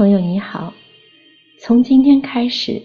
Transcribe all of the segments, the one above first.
朋友你好，从今天开始，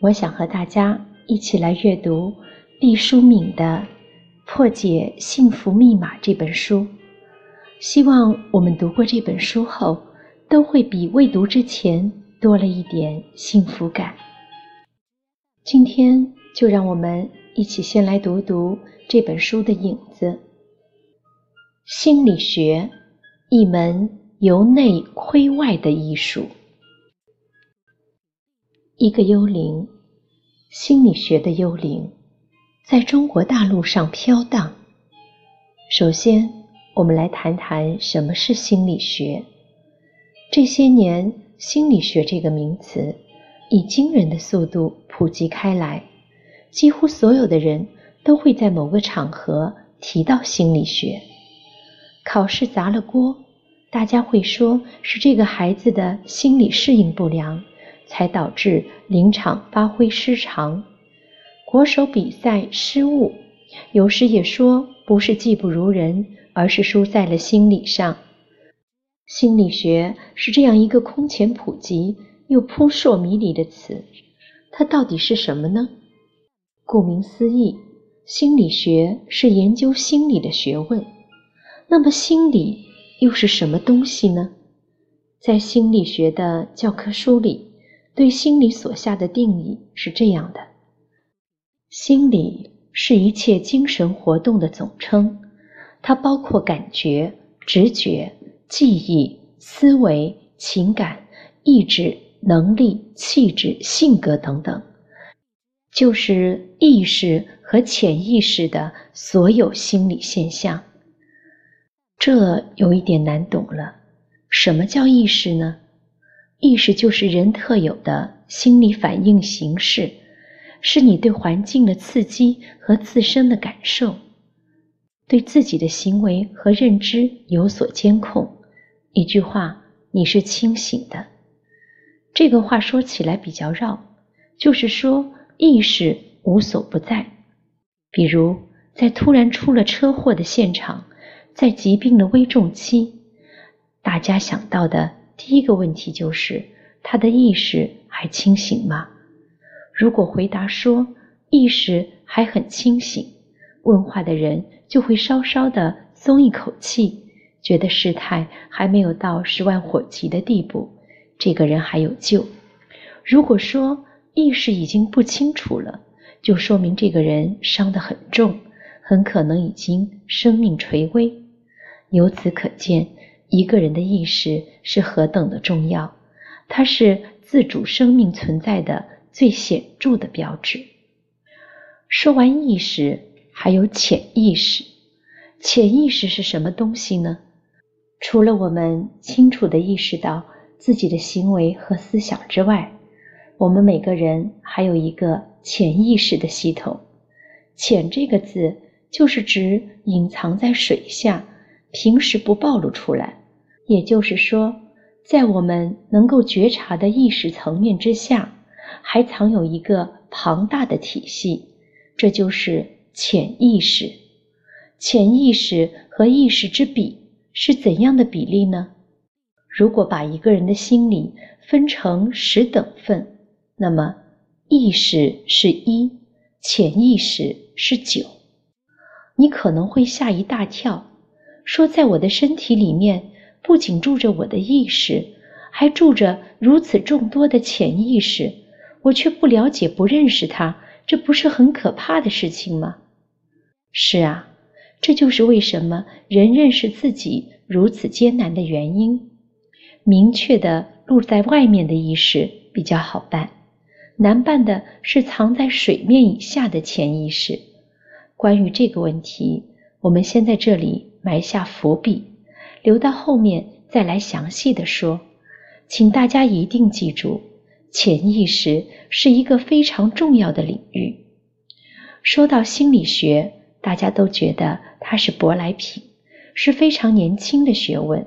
我想和大家一起来阅读毕淑敏的《破解幸福密码》这本书。希望我们读过这本书后，都会比未读之前多了一点幸福感。今天就让我们一起先来读读这本书的影子。心理学，一门。由内窥外的艺术，一个幽灵，心理学的幽灵，在中国大陆上飘荡。首先，我们来谈谈什么是心理学。这些年，心理学这个名词以惊人的速度普及开来，几乎所有的人都会在某个场合提到心理学。考试砸了锅。大家会说是这个孩子的心理适应不良，才导致临场发挥失常；国手比赛失误，有时也说不是技不如人，而是输在了心理上。心理学是这样一个空前普及又扑朔迷离的词，它到底是什么呢？顾名思义，心理学是研究心理的学问。那么心理？又是什么东西呢？在心理学的教科书里，对心理所下的定义是这样的：心理是一切精神活动的总称，它包括感觉、直觉、记忆、思维、情感、意志、能力、气质、性格等等，就是意识和潜意识的所有心理现象。这有一点难懂了。什么叫意识呢？意识就是人特有的心理反应形式，是你对环境的刺激和自身的感受，对自己的行为和认知有所监控。一句话，你是清醒的。这个话说起来比较绕，就是说意识无所不在。比如在突然出了车祸的现场。在疾病的危重期，大家想到的第一个问题就是他的意识还清醒吗？如果回答说意识还很清醒，问话的人就会稍稍的松一口气，觉得事态还没有到十万火急的地步，这个人还有救。如果说意识已经不清楚了，就说明这个人伤得很重，很可能已经生命垂危。由此可见，一个人的意识是何等的重要，它是自主生命存在的最显著的标志。说完意识，还有潜意识。潜意识是什么东西呢？除了我们清楚的意识到自己的行为和思想之外，我们每个人还有一个潜意识的系统。潜这个字，就是指隐藏在水下。平时不暴露出来，也就是说，在我们能够觉察的意识层面之下，还藏有一个庞大的体系，这就是潜意识。潜意识和意识之比是怎样的比例呢？如果把一个人的心理分成十等份，那么意识是一，潜意识是九。你可能会吓一大跳。说，在我的身体里面，不仅住着我的意识，还住着如此众多的潜意识，我却不了解、不认识它，这不是很可怕的事情吗？是啊，这就是为什么人认识自己如此艰难的原因。明确的露在外面的意识比较好办，难办的是藏在水面以下的潜意识。关于这个问题，我们先在这里。埋下伏笔，留到后面再来详细的说。请大家一定记住，潜意识是一个非常重要的领域。说到心理学，大家都觉得它是舶来品，是非常年轻的学问。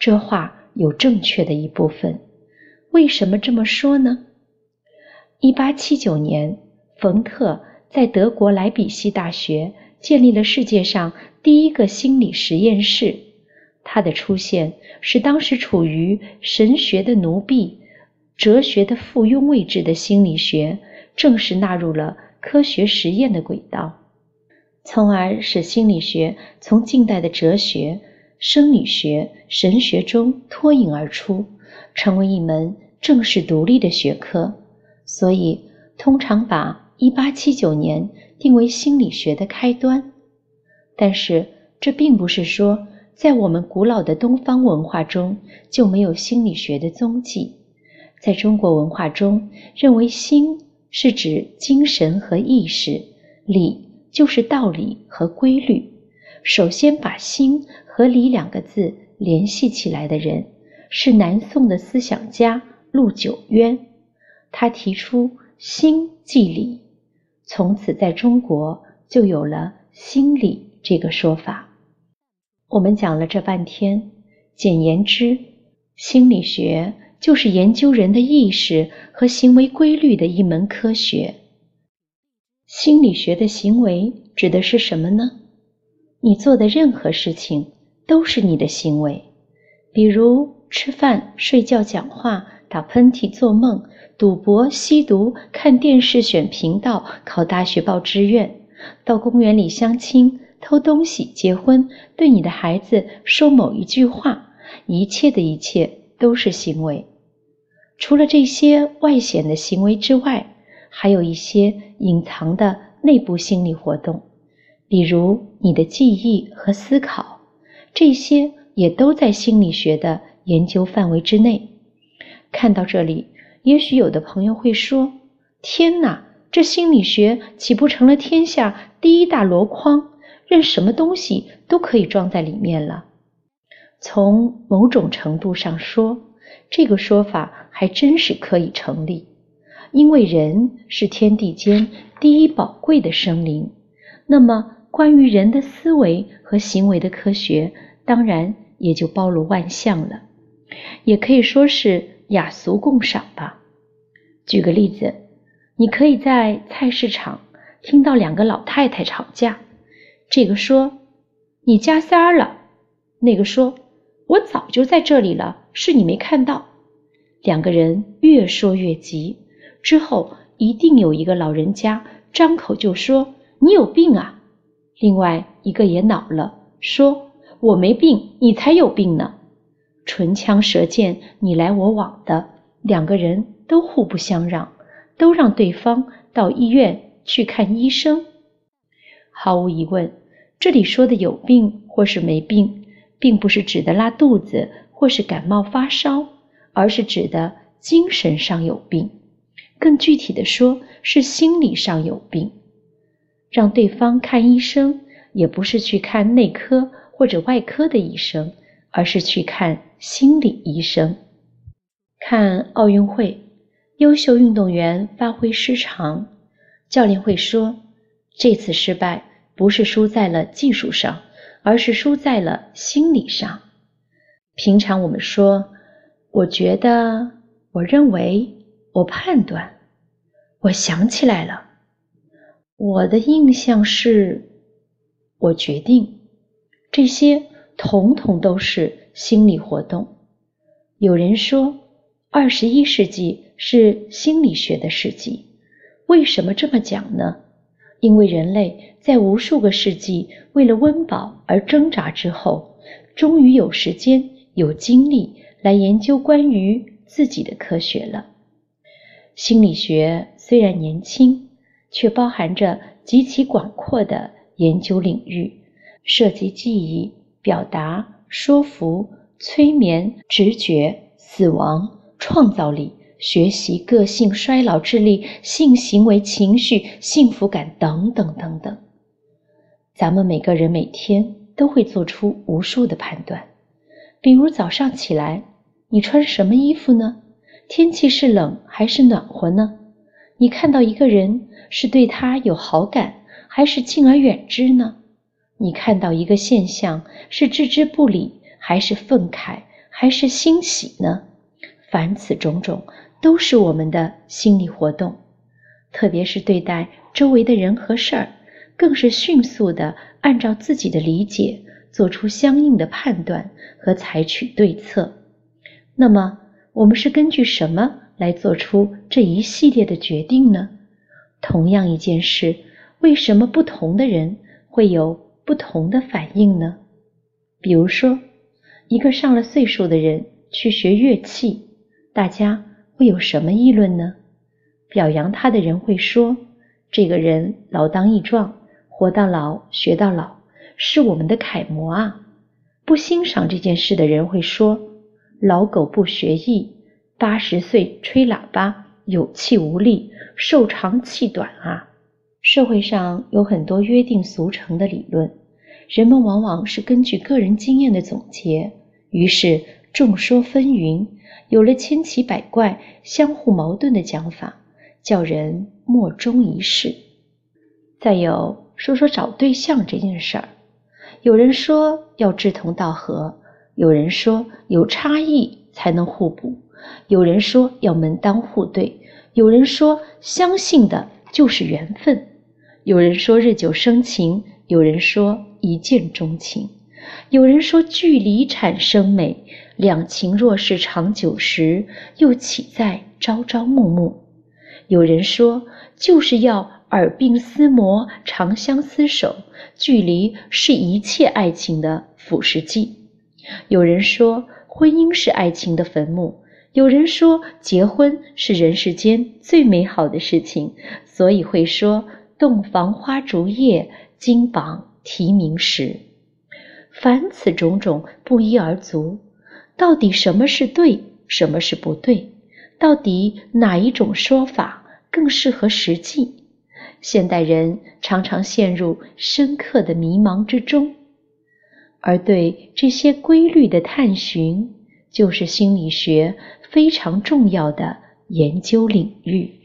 这话有正确的一部分。为什么这么说呢？一八七九年，冯特在德国莱比锡大学建立了世界上。第一个心理实验室，它的出现使当时处于神学的奴婢、哲学的附庸位置的心理学正式纳入了科学实验的轨道，从而使心理学从近代的哲学、生理学、神学中脱颖而出，成为一门正式独立的学科。所以，通常把1879年定为心理学的开端。但是，这并不是说。在我们古老的东方文化中，就没有心理学的踪迹。在中国文化中，认为心是指精神和意识，理就是道理和规律。首先把心和理两个字联系起来的人，是南宋的思想家陆九渊。他提出“心即理”，从此在中国就有了“心理”这个说法。我们讲了这半天，简言之，心理学就是研究人的意识和行为规律的一门科学。心理学的行为指的是什么呢？你做的任何事情都是你的行为，比如吃饭、睡觉、讲话、打喷嚏、做梦、赌博、吸毒、看电视、选频道、考大学、报志愿、到公园里相亲。偷东西、结婚、对你的孩子说某一句话，一切的一切都是行为。除了这些外显的行为之外，还有一些隐藏的内部心理活动，比如你的记忆和思考，这些也都在心理学的研究范围之内。看到这里，也许有的朋友会说：“天哪，这心理学岂不成了天下第一大箩筐？”任什么东西都可以装在里面了。从某种程度上说，这个说法还真是可以成立，因为人是天地间第一宝贵的生灵。那么，关于人的思维和行为的科学，当然也就包罗万象了，也可以说是雅俗共赏吧。举个例子，你可以在菜市场听到两个老太太吵架。这个说你加塞儿了，那个说我早就在这里了，是你没看到。两个人越说越急，之后一定有一个老人家张口就说你有病啊，另外一个也恼了，说我没病，你才有病呢。唇枪舌剑，你来我往的，两个人都互不相让，都让对方到医院去看医生。毫无疑问。这里说的有病或是没病，并不是指的拉肚子或是感冒发烧，而是指的精神上有病。更具体的说，是心理上有病。让对方看医生，也不是去看内科或者外科的医生，而是去看心理医生。看奥运会，优秀运动员发挥失常，教练会说：“这次失败。”不是输在了技术上，而是输在了心理上。平常我们说，我觉得，我认为，我判断，我想起来了，我的印象是，我决定，这些统统都是心理活动。有人说，二十一世纪是心理学的世纪，为什么这么讲呢？因为人类在无数个世纪为了温饱而挣扎之后，终于有时间、有精力来研究关于自己的科学了。心理学虽然年轻，却包含着极其广阔的研究领域，涉及记忆、表达、说服、催眠、直觉、死亡、创造力。学习、个性、衰老、智力、性行为、情绪、幸福感等等等等，咱们每个人每天都会做出无数的判断。比如早上起来，你穿什么衣服呢？天气是冷还是暖和呢？你看到一个人，是对他有好感，还是敬而远之呢？你看到一个现象，是置之不理，还是愤慨，还是欣喜呢？凡此种种。都是我们的心理活动，特别是对待周围的人和事儿，更是迅速的按照自己的理解做出相应的判断和采取对策。那么，我们是根据什么来做出这一系列的决定呢？同样一件事，为什么不同的人会有不同的反应呢？比如说，一个上了岁数的人去学乐器，大家会有什么议论呢？表扬他的人会说：“这个人老当益壮，活到老学到老，是我们的楷模啊。”不欣赏这件事的人会说：“老狗不学艺，八十岁吹喇叭，有气无力，寿长气短啊。”社会上有很多约定俗成的理论。人们往往是根据个人经验的总结，于是众说纷纭，有了千奇百怪、相互矛盾的讲法，叫人莫衷一是。再有说说找对象这件事儿，有人说要志同道合，有人说有差异才能互补，有人说要门当户对，有人说相信的就是缘分，有人说日久生情，有人说。一见钟情，有人说距离产生美，两情若是长久时，又岂在朝朝暮暮？有人说就是要耳鬓厮磨，长相厮守，距离是一切爱情的腐蚀剂。有人说婚姻是爱情的坟墓，有人说结婚是人世间最美好的事情，所以会说洞房花烛夜，金榜。题名时，凡此种种不一而足。到底什么是对，什么是不对？到底哪一种说法更适合实际？现代人常常陷入深刻的迷茫之中，而对这些规律的探寻，就是心理学非常重要的研究领域。